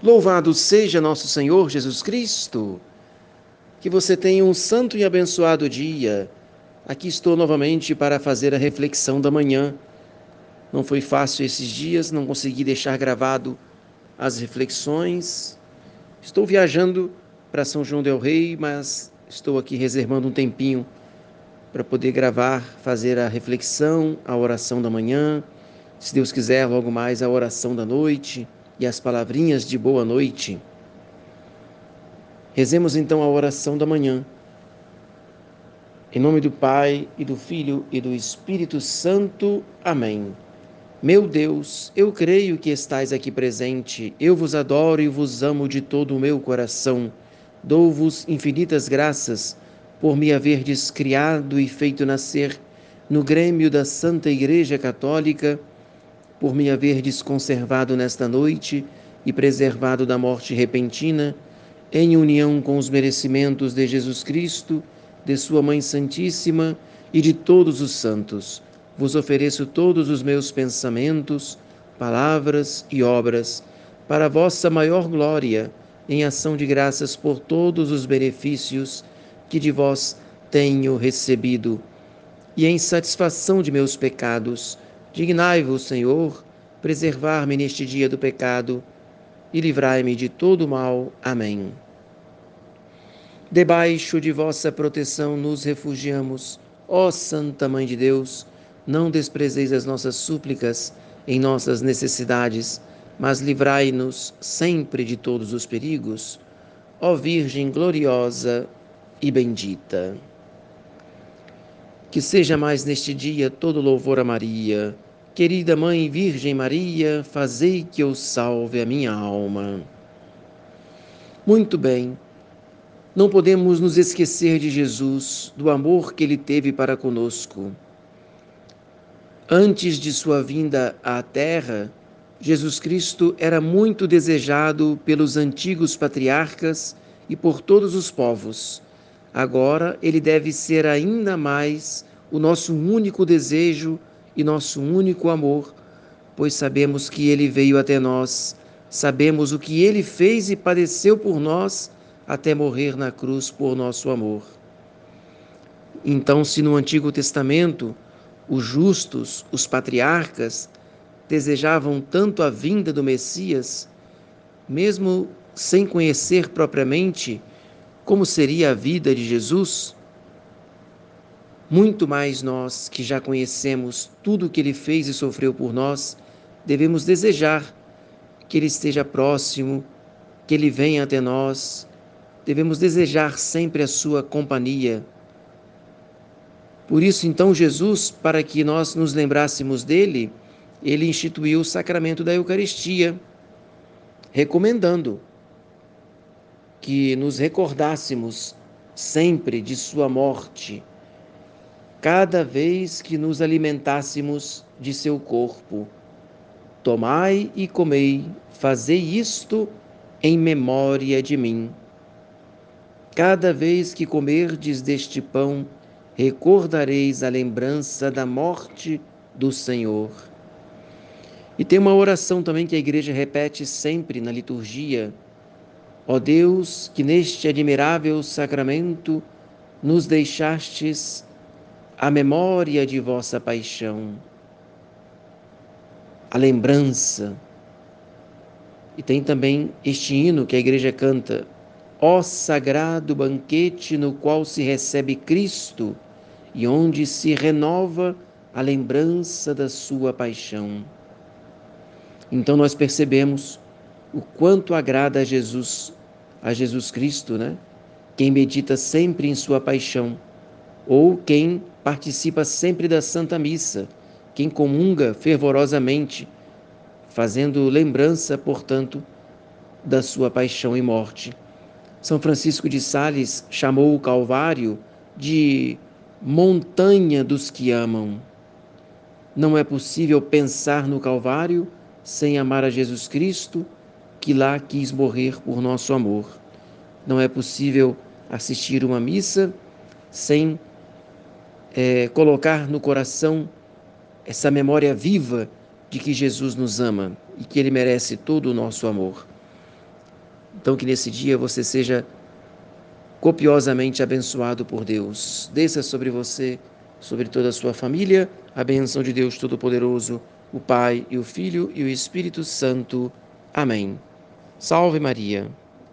Louvado seja nosso Senhor Jesus Cristo. Que você tenha um santo e abençoado dia. Aqui estou novamente para fazer a reflexão da manhã. Não foi fácil esses dias, não consegui deixar gravado as reflexões. Estou viajando para São João del Rei, mas estou aqui reservando um tempinho para poder gravar, fazer a reflexão, a oração da manhã. Se Deus quiser, logo mais a oração da noite e as palavrinhas de boa noite. Rezemos então a oração da manhã. Em nome do Pai e do Filho e do Espírito Santo. Amém. Meu Deus, eu creio que estais aqui presente. Eu vos adoro e vos amo de todo o meu coração. Dou-vos infinitas graças por me haverdes criado e feito nascer no grêmio da Santa Igreja Católica por me haverdes conservado nesta noite e preservado da morte repentina, em união com os merecimentos de Jesus Cristo, de Sua Mãe Santíssima e de todos os santos, vos ofereço todos os meus pensamentos, palavras e obras, para vossa maior glória, em ação de graças por todos os benefícios que de vós tenho recebido, e em satisfação de meus pecados, Dignai-vos, Senhor, preservar-me neste dia do pecado e livrai-me de todo mal. Amém. Debaixo de vossa proteção nos refugiamos, ó Santa Mãe de Deus, não desprezeis as nossas súplicas em nossas necessidades, mas livrai-nos sempre de todos os perigos, ó Virgem gloriosa e bendita. Que seja mais neste dia todo louvor a Maria Querida Mãe Virgem Maria, fazei que eu salve a minha alma. Muito bem, não podemos nos esquecer de Jesus, do amor que ele teve para conosco. Antes de sua vinda à Terra, Jesus Cristo era muito desejado pelos antigos patriarcas e por todos os povos. Agora ele deve ser ainda mais o nosso único desejo e nosso único amor, pois sabemos que ele veio até nós, sabemos o que ele fez e padeceu por nós até morrer na cruz por nosso amor. Então, se no Antigo Testamento os justos, os patriarcas, desejavam tanto a vinda do Messias, mesmo sem conhecer propriamente como seria a vida de Jesus, muito mais nós, que já conhecemos tudo o que ele fez e sofreu por nós, devemos desejar que ele esteja próximo, que ele venha até nós. Devemos desejar sempre a sua companhia. Por isso, então, Jesus, para que nós nos lembrássemos dele, ele instituiu o sacramento da Eucaristia, recomendando que nos recordássemos sempre de sua morte cada vez que nos alimentássemos de seu corpo. Tomai e comei, fazei isto em memória de mim. Cada vez que comerdes deste pão, recordareis a lembrança da morte do Senhor. E tem uma oração também que a igreja repete sempre na liturgia. Ó Deus, que neste admirável sacramento nos deixastes a memória de vossa paixão, a lembrança. E tem também este hino que a igreja canta: Ó sagrado banquete no qual se recebe Cristo e onde se renova a lembrança da sua paixão. Então nós percebemos o quanto agrada a Jesus, a Jesus Cristo, né? Quem medita sempre em sua paixão ou quem participa sempre da Santa Missa, quem comunga fervorosamente, fazendo lembrança, portanto, da sua paixão e morte. São Francisco de Sales chamou o Calvário de montanha dos que amam. Não é possível pensar no Calvário sem amar a Jesus Cristo, que lá quis morrer por nosso amor. Não é possível assistir uma missa sem é, colocar no coração essa memória viva de que Jesus nos ama e que Ele merece todo o nosso amor. Então, que nesse dia você seja copiosamente abençoado por Deus. Desça sobre você, sobre toda a sua família, a benção de Deus Todo-Poderoso, o Pai e o Filho e o Espírito Santo. Amém. Salve Maria.